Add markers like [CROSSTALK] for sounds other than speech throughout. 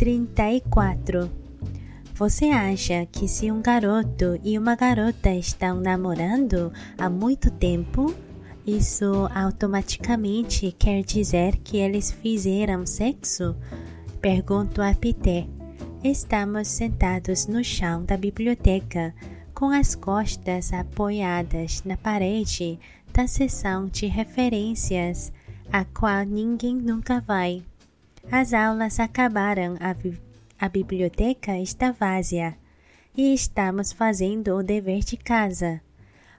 34. Você acha que se um garoto e uma garota estão namorando há muito tempo, isso automaticamente quer dizer que eles fizeram sexo? Pergunto a Peter. Estamos sentados no chão da biblioteca, com as costas apoiadas na parede da seção de referências, a qual ninguém nunca vai. As aulas acabaram, a, bi a biblioteca está vazia e estamos fazendo o dever de casa.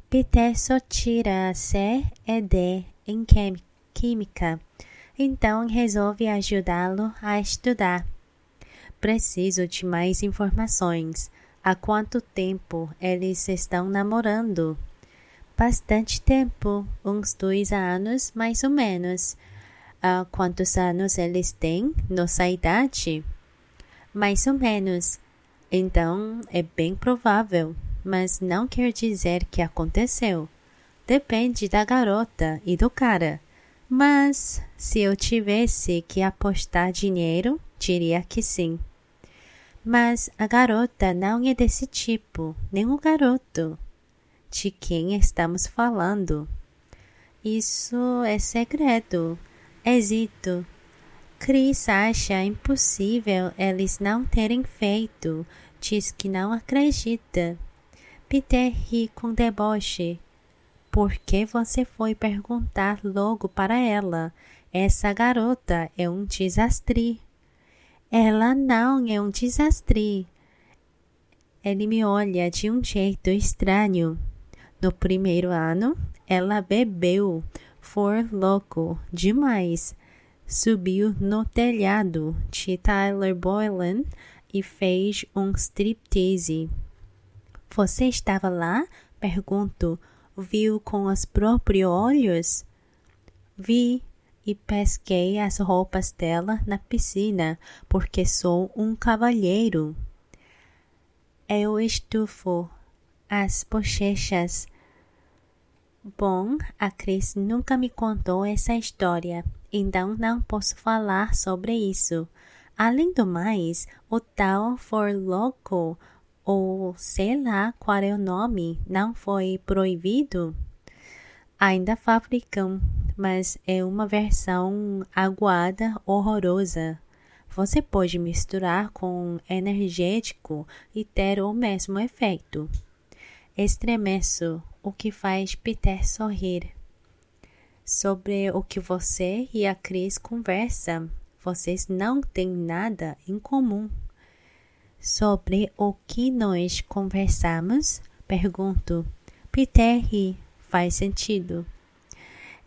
Peter só tira C e D em Química, então resolve ajudá-lo a estudar. Preciso de mais informações. Há quanto tempo eles estão namorando? Bastante tempo, uns dois anos mais ou menos. Há quantos anos eles têm? Nossa idade? Mais ou menos. Então é bem provável mas não quer dizer que aconteceu. Depende da garota e do cara. Mas se eu tivesse que apostar dinheiro, diria que sim. Mas a garota não é desse tipo, nem o garoto. De quem estamos falando? Isso é segredo. Hesito. Chris acha impossível eles não terem feito. Diz que não acredita. Peter ri com deboche. Por que você foi perguntar logo para ela? Essa garota é um desastre. Ela não é um desastre. Ele me olha de um jeito estranho. No primeiro ano, ela bebeu, foi louco demais. Subiu no telhado de Tyler Boylan e fez um striptease. Você estava lá? Pergunto. Viu com os próprios olhos? Vi e pesquei as roupas dela na piscina, porque sou um cavalheiro. Eu estufo as bochechas. Bom, a Cris nunca me contou essa história, então não posso falar sobre isso. Além do mais, o tal for louco ou sei lá qual é o nome, não foi proibido? Ainda fabricam, mas é uma versão aguada horrorosa. Você pode misturar com energético e ter o mesmo efeito. Estremeço, o que faz Peter sorrir. Sobre o que você e a Cris conversam, vocês não têm nada em comum. Sobre o que nós conversamos? Pergunto. Peter ri. Faz sentido.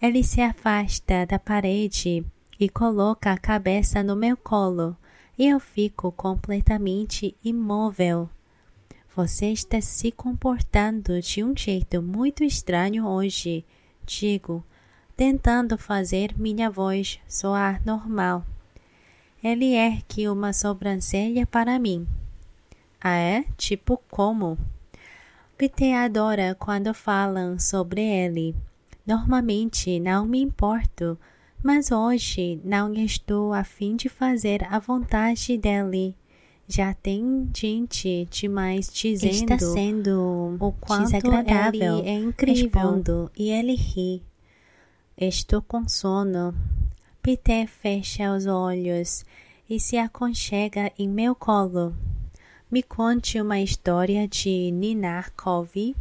Ele se afasta da parede e coloca a cabeça no meu colo e eu fico completamente imóvel. Você está se comportando de um jeito muito estranho hoje, digo, tentando fazer minha voz soar normal. Ele ergue uma sobrancelha para mim. Ah, é? Tipo como? Peter adora quando falam sobre ele. Normalmente não me importo, mas hoje não estou a fim de fazer a vontade dele. Já tem gente demais dizendo Está sendo o quanto desagradável. ele é incrível. Respondo, e ele ri. Estou com sono. Peter fecha os olhos e se aconchega em meu colo. Me conte uma história de Ninarkov.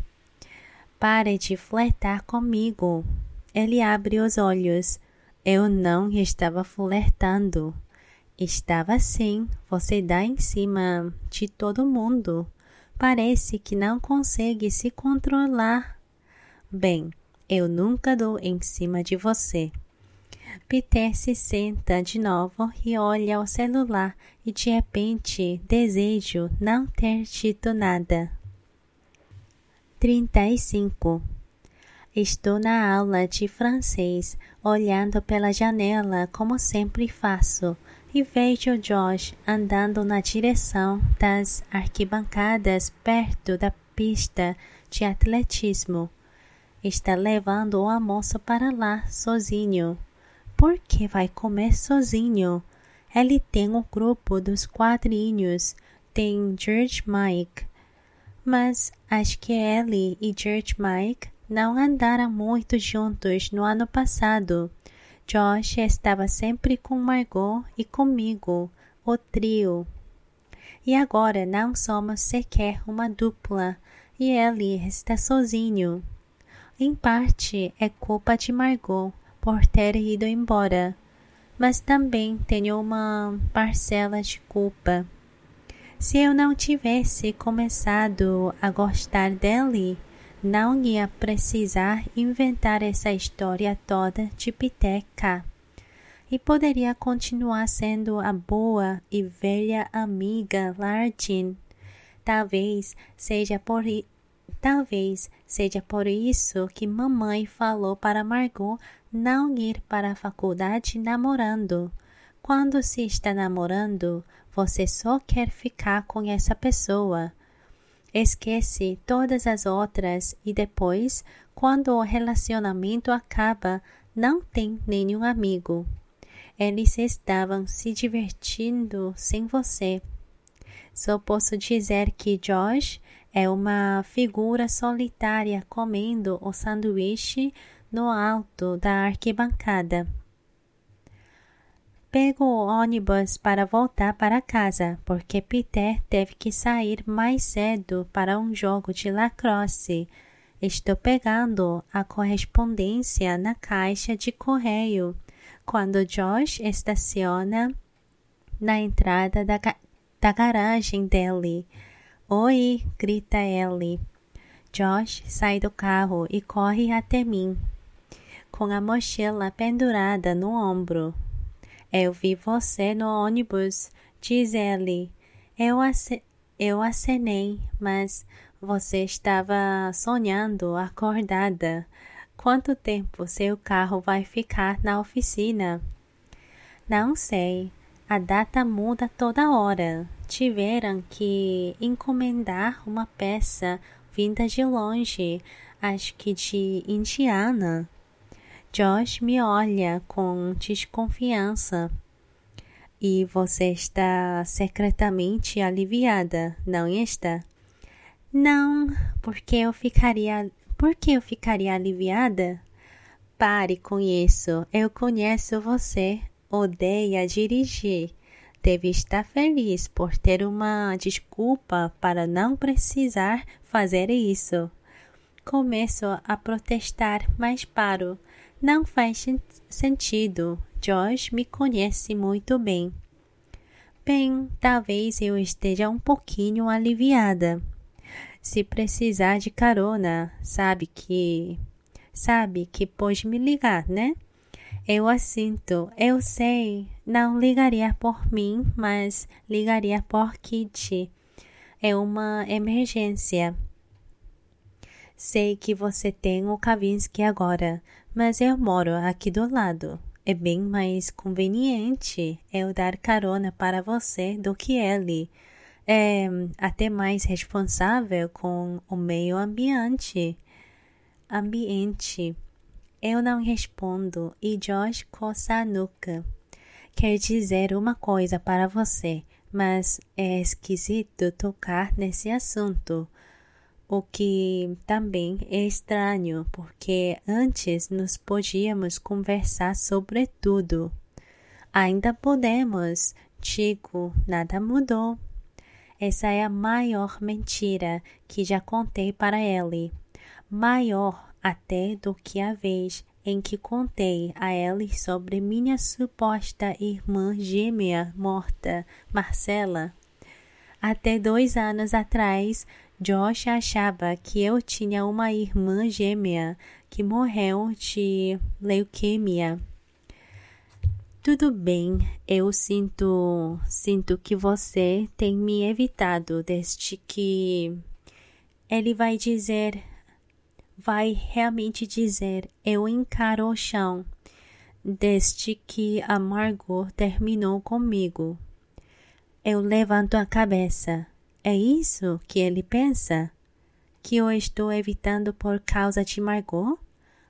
Pare de flertar comigo. Ele abre os olhos. Eu não estava flertando. Estava sim. Você dá em cima de todo mundo. Parece que não consegue se controlar. Bem, eu nunca dou em cima de você. Peter se senta de novo e olha o celular e de repente desejo não ter dito nada. 35. Estou na aula de francês, olhando pela janela como sempre faço, e vejo Josh andando na direção das arquibancadas perto da pista de atletismo. Está levando o almoço para lá sozinho. Por que vai comer sozinho? Ele tem um grupo dos quadrinhos, tem George Mike. Mas acho que ele e George Mike não andaram muito juntos no ano passado. Josh estava sempre com Margot e comigo, o trio. E agora não somos sequer uma dupla e ele está sozinho. Em parte é culpa de Margot por ter ido embora, mas também tenho uma parcela de culpa. Se eu não tivesse começado a gostar dele, não ia precisar inventar essa história toda de piteca. E poderia continuar sendo a boa e velha amiga Lardin. Talvez seja por talvez seja por isso que mamãe falou para Margot não ir para a faculdade namorando. Quando se está namorando, você só quer ficar com essa pessoa. Esquece todas as outras e depois, quando o relacionamento acaba, não tem nenhum amigo. Eles estavam se divertindo sem você. Só posso dizer que Josh é uma figura solitária comendo o sanduíche no alto da arquibancada. Pego o ônibus para voltar para casa, porque Peter teve que sair mais cedo para um jogo de lacrosse. Estou pegando a correspondência na caixa de correio quando Josh estaciona na entrada da, da garagem dele. Oi! grita ele. Josh sai do carro e corre até mim, com a mochila pendurada no ombro. Eu vi você no ônibus, diz ele. Eu, ace eu acenei, mas você estava sonhando acordada. Quanto tempo seu carro vai ficar na oficina? Não sei. A data muda toda hora. Tiveram que encomendar uma peça vinda de longe, acho que de Indiana. Josh me olha com desconfiança. E você está secretamente aliviada, não está? Não, porque eu ficaria. Por que eu ficaria aliviada? Pare com isso. Eu conheço você. Odeia dirigir. Deve estar feliz por ter uma desculpa para não precisar fazer isso. Começo a protestar, mas paro. Não faz sentido. Josh me conhece muito bem. Bem, talvez eu esteja um pouquinho aliviada. Se precisar de carona, sabe que. Sabe que pode me ligar, né? Eu assinto, eu sei. Não ligaria por mim, mas ligaria por Kitty. É uma emergência. Sei que você tem o Kavinsky agora, mas eu moro aqui do lado. É bem mais conveniente eu dar carona para você do que ele. É até mais responsável com o meio ambiente. Ambiente. Eu não respondo e Josh coça a nuca. Quer dizer uma coisa para você, mas é esquisito tocar nesse assunto o que também é estranho, porque antes nos podíamos conversar sobre tudo. Ainda podemos, digo, nada mudou. Essa é a maior mentira que já contei para ele, maior até do que a vez em que contei a ele sobre minha suposta irmã gêmea morta, Marcela. Até dois anos atrás, Josh achava que eu tinha uma irmã gêmea que morreu de leuquemia. Tudo bem, eu sinto, sinto que você tem me evitado desde que ele vai dizer, vai realmente dizer, eu encaro o chão, desde que a Margot terminou comigo. Eu levanto a cabeça. É isso que ele pensa? Que eu estou evitando por causa de Margot?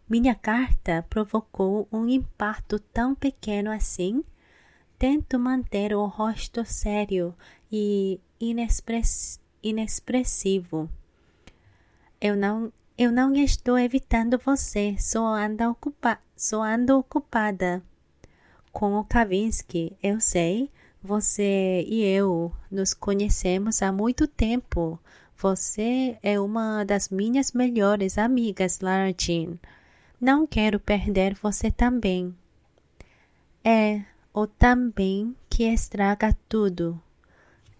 Minha carta provocou um impacto tão pequeno assim? tento manter o rosto sério e inexpress, inexpressivo. Eu não, eu não estou evitando você, só ando, ocupa, só ando ocupada. Com o Kavinsky, eu sei, você e eu nos conhecemos há muito tempo. Você é uma das minhas melhores amigas, Lara Jean. Não quero perder você também. É o também que estraga tudo.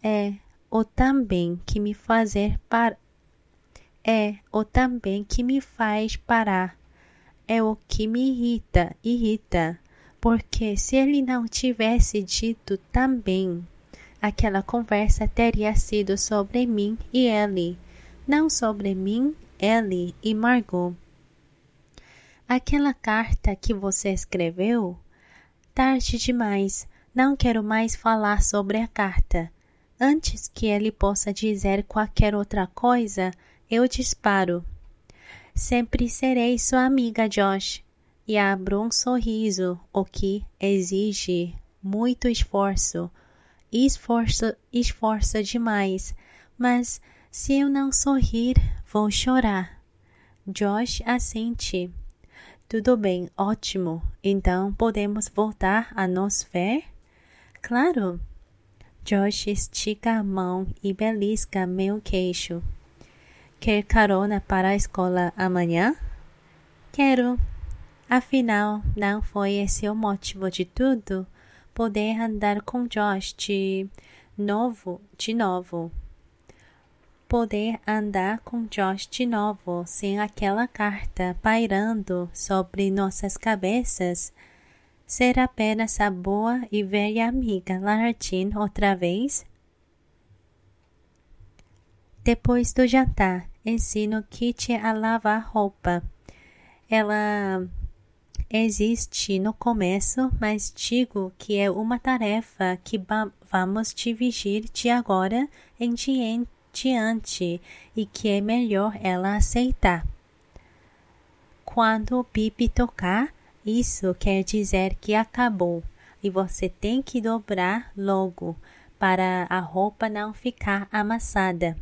É o também que me fazer par é o também que me faz parar. É o que me irrita, irrita, porque se ele não tivesse dito também, aquela conversa teria sido sobre mim e ele, não sobre mim, ele e Margot. Aquela carta que você escreveu? Tarde demais. Não quero mais falar sobre a carta. Antes que ele possa dizer qualquer outra coisa, eu disparo. Sempre serei sua amiga, Josh. E abro um sorriso, o que exige muito esforço. Esforço, esforça demais. Mas se eu não sorrir, vou chorar. Josh assente. Tudo bem, ótimo. Então podemos voltar a nos ver? Claro. Josh estica a mão e belisca meu queixo. Quer carona para a escola amanhã? Quero. Afinal, não foi esse o motivo de tudo? Poder andar com Josh de novo, de novo poder andar com Josh de novo sem aquela carta pairando sobre nossas cabeças. Ser apenas a boa e velha amiga Lartin outra vez? Depois do jantar, ensino Kitty a lavar roupa. Ela existe no começo, mas digo que é uma tarefa que vamos dividir de agora em diante e que é melhor ela aceitar. Quando o pipe tocar, isso quer dizer que acabou e você tem que dobrar logo para a roupa não ficar amassada.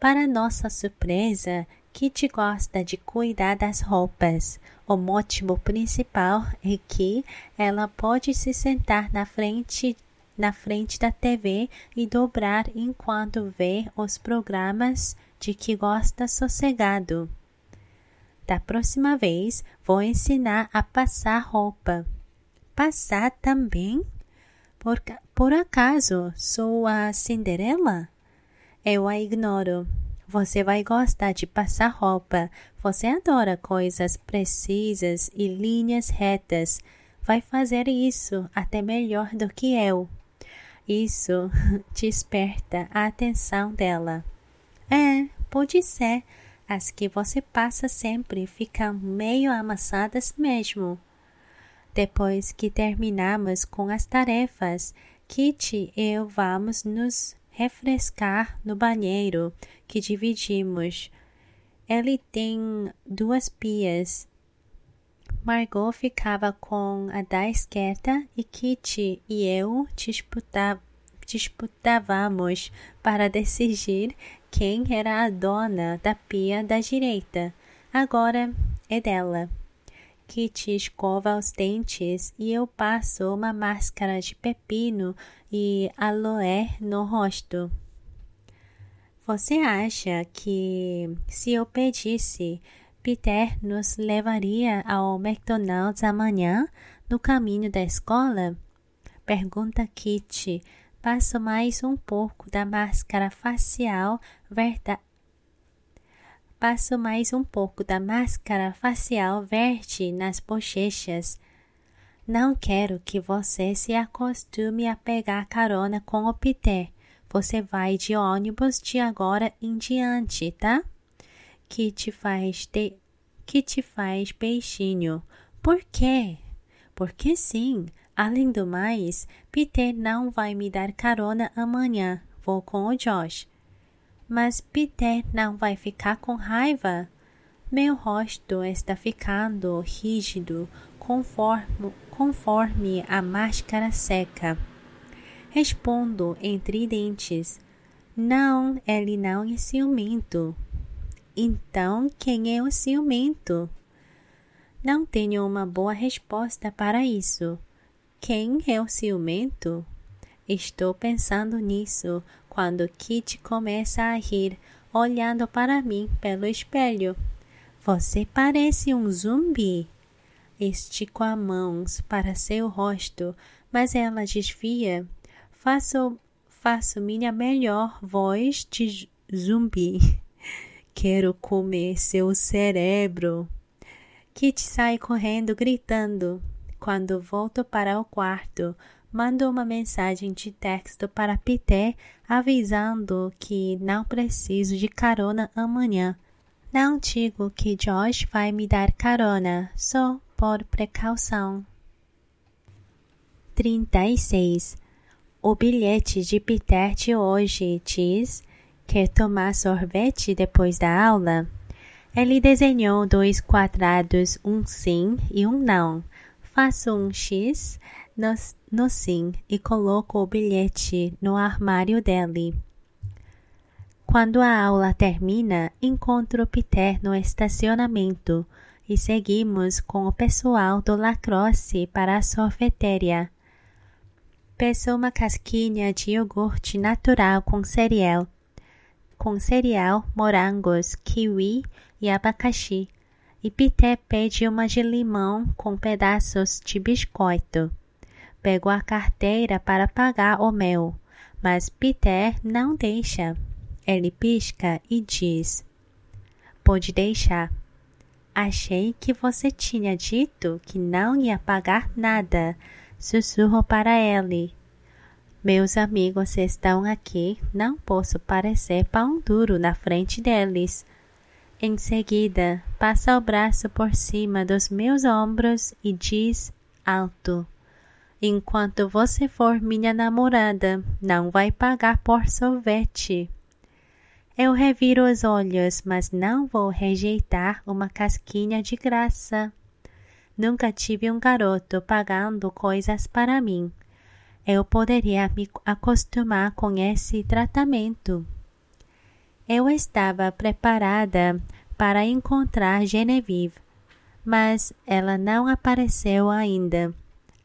Para nossa surpresa, Kitty gosta de cuidar das roupas. O motivo principal é que ela pode se sentar na frente na frente da TV e dobrar enquanto vê os programas de que gosta sossegado. Da próxima vez, vou ensinar a passar roupa. Passar também? Por, por acaso sou a Cinderela? Eu a ignoro. Você vai gostar de passar roupa. Você adora coisas precisas e linhas retas. Vai fazer isso até melhor do que eu. Isso [LAUGHS] desperta a atenção dela. É, pode ser. As que você passa sempre ficam meio amassadas mesmo. Depois que terminamos com as tarefas, Kitty e eu vamos nos refrescar no banheiro que dividimos. Ele tem duas pias Margot ficava com a da esquerda e Kitty e eu disputávamos para decidir quem era a dona da pia da direita. Agora é dela. Kitty escova os dentes e eu passo uma máscara de pepino e aloe no rosto. Você acha que se eu pedisse Peter nos levaria ao McDonald's amanhã no caminho da escola? Pergunta Kitty. Passo mais um pouco da máscara facial verdade. Passo mais um pouco da máscara facial verde nas bochechas. Não quero que você se acostume a pegar carona com o Peter. Você vai de ônibus de agora em diante, tá? que te faz te, que te faz peixinho. Por quê? Porque sim. Além do mais, Peter não vai me dar carona amanhã. Vou com o Josh. Mas Peter não vai ficar com raiva? Meu rosto está ficando rígido conforme, conforme a máscara seca. Respondo entre dentes: Não, ele não é ciumento. Então, quem é o ciumento? Não tenho uma boa resposta para isso. Quem é o ciumento? Estou pensando nisso quando Kit começa a rir, olhando para mim pelo espelho. Você parece um zumbi. Estico as mãos para seu rosto, mas ela desvia. Faço, faço minha melhor voz de zumbi. [LAUGHS] Quero comer seu cérebro. Kit sai correndo, gritando. Quando volto para o quarto, mando uma mensagem de texto para Peter avisando que não preciso de carona amanhã. Não digo que Josh vai me dar carona, só por precaução. 36. O bilhete de Peter de hoje diz: Quer tomar sorvete depois da aula? Ele desenhou dois quadrados, um sim e um não. Faço um X no, sim e coloco o bilhete no armário dele. Quando a aula termina, encontro Peter no estacionamento e seguimos com o pessoal do lacrosse para a sorveteria. Peço uma casquinha de iogurte natural com cereal, com cereal, morangos, kiwi e abacaxi. E Peter pede uma de limão com pedaços de biscoito. Pego a carteira para pagar o mel, mas Peter não deixa. Ele pisca e diz: Pode deixar. Achei que você tinha dito que não ia pagar nada. Sussurro para ele. Meus amigos estão aqui, não posso parecer pão duro na frente deles. Em seguida, passa o braço por cima dos meus ombros e diz alto: Enquanto você for minha namorada, não vai pagar por sorvete. Eu reviro os olhos, mas não vou rejeitar uma casquinha de graça. Nunca tive um garoto pagando coisas para mim. Eu poderia me acostumar com esse tratamento. Eu estava preparada para encontrar Genevieve, mas ela não apareceu ainda.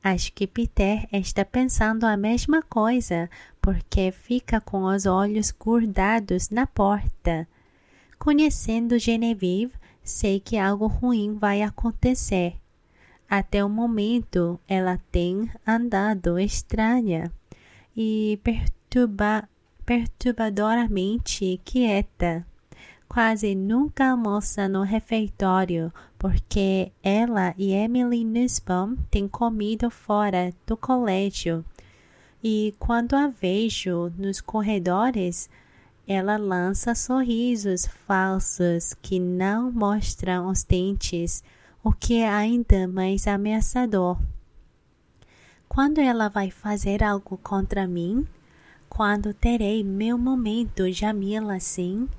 Acho que Peter está pensando a mesma coisa, porque fica com os olhos grudados na porta. Conhecendo Genevieve, sei que algo ruim vai acontecer. Até o momento, ela tem andado estranha e perturba, perturbadoramente quieta. Quase nunca almoça no refeitório, porque ela e Emily Nussbaum têm comido fora do colégio. E quando a vejo nos corredores, ela lança sorrisos falsos que não mostram os dentes, o que é ainda mais ameaçador. Quando ela vai fazer algo contra mim? Quando terei meu momento Jamila assim?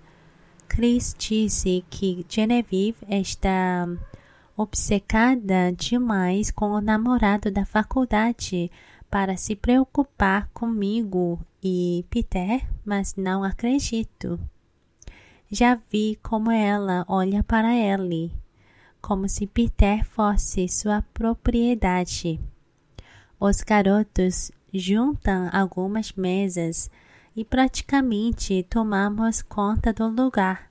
Chris disse que Genevieve está obcecada demais com o namorado da faculdade para se preocupar comigo e Peter, mas não acredito. Já vi como ela olha para ele, como se Peter fosse sua propriedade. Os garotos juntam algumas mesas e praticamente tomamos conta do lugar.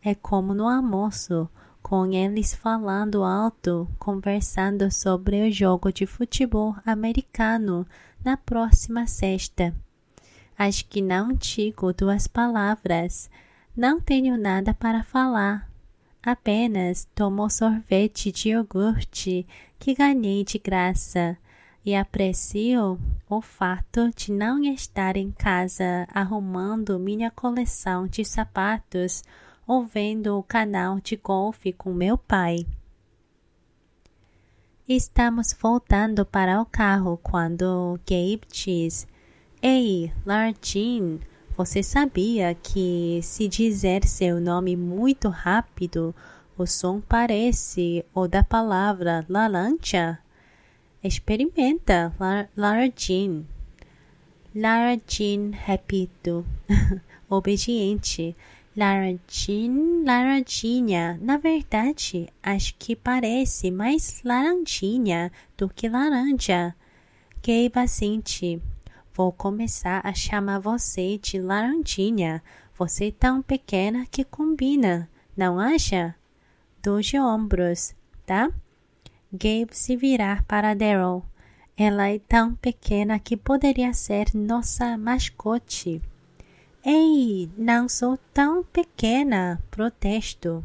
É como no almoço, com eles falando alto, conversando sobre o jogo de futebol americano na próxima sexta. Acho que não digo duas palavras. Não tenho nada para falar. Apenas tomo sorvete de iogurte que ganhei de graça e aprecio o fato de não estar em casa arrumando minha coleção de sapatos ou vendo o canal de golfe com meu pai. Estamos voltando para o carro quando Gabe diz: Ei, Lardin, você sabia que se dizer seu nome muito rápido, O som parece o da palavra laranja. Experimenta, lar laranjin. Laranjin, repito. [LAUGHS] Obediente. Laranjin, laranjinha. Na verdade, acho que parece mais laranjinha do que laranja. Gabe assente. Vou começar a chamar você de laranjinha. Você é tão pequena que combina, não acha? Dois ombros, tá? Gabe se virar para Daryl. Ela é tão pequena que poderia ser nossa mascote. Ei, não sou tão pequena, protesto.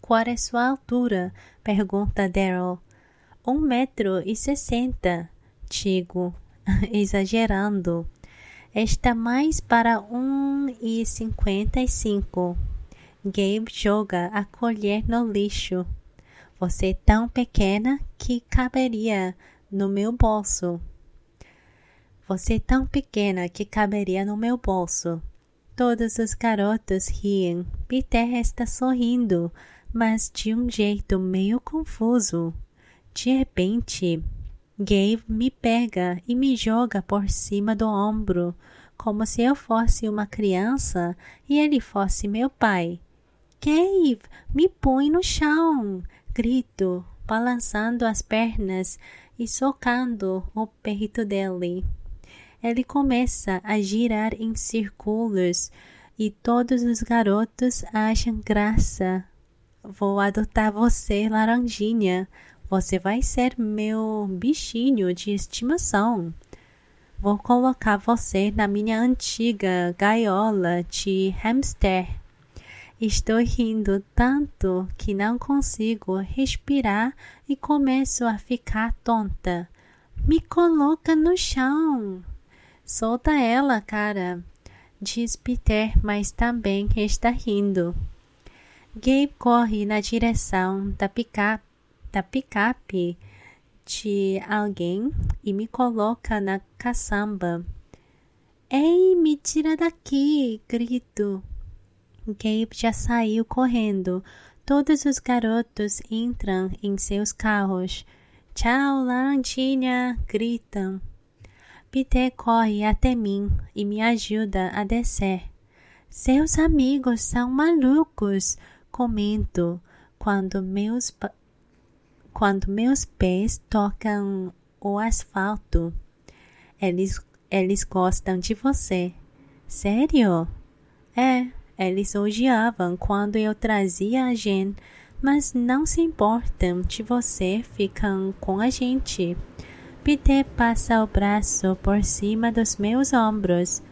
Qual é sua altura? pergunta Daryl. Um metro e sessenta, digo, [LAUGHS] exagerando. Está mais para um e cinquenta e cinco. Gabe joga a colher no lixo. Você é tão pequena que caberia no meu bolso. Você é tão pequena que caberia no meu bolso. Todos os garotos riem. Peter está sorrindo, mas de um jeito meio confuso. De repente, Gabe me pega e me joga por cima do ombro, como se eu fosse uma criança e ele fosse meu pai. Gabe, me põe no chão! Grito, balançando as pernas e socando o peito dele. Ele começa a girar em círculos e todos os garotos acham graça. Vou adotar você, laranjinha. Você vai ser meu bichinho de estimação. Vou colocar você na minha antiga gaiola de hamster. Estou rindo tanto que não consigo respirar e começo a ficar tonta. Me coloca no chão. Solta ela, cara, diz Peter, mas também está rindo. Gabe corre na direção da picape, da picape de alguém e me coloca na caçamba. Ei, me tira daqui! grito. Gabe já saiu correndo. Todos os garotos entram em seus carros. Tchau, Laranjinha! gritam. Peter corre até mim e me ajuda a descer. Seus amigos são malucos, comento quando meus, quando meus pés tocam o asfalto. Eles, eles gostam de você. Sério? É, eles odiavam quando eu trazia a Jen, mas não se importam de você, ficam com a gente. Peter passa o braço por cima dos meus ombros.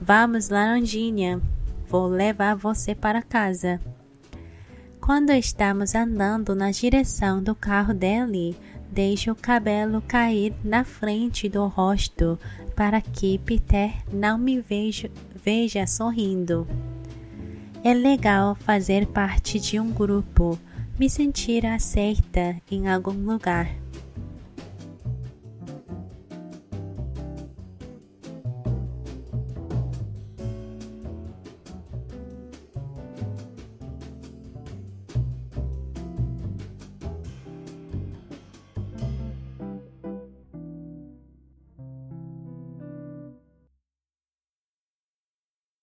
Vamos, Laranjinha. Vou levar você para casa. Quando estamos andando na direção do carro dele, deixa o cabelo cair na frente do rosto para que Peter não me veja, veja sorrindo. É legal fazer parte de um grupo, me sentir aceita em algum lugar.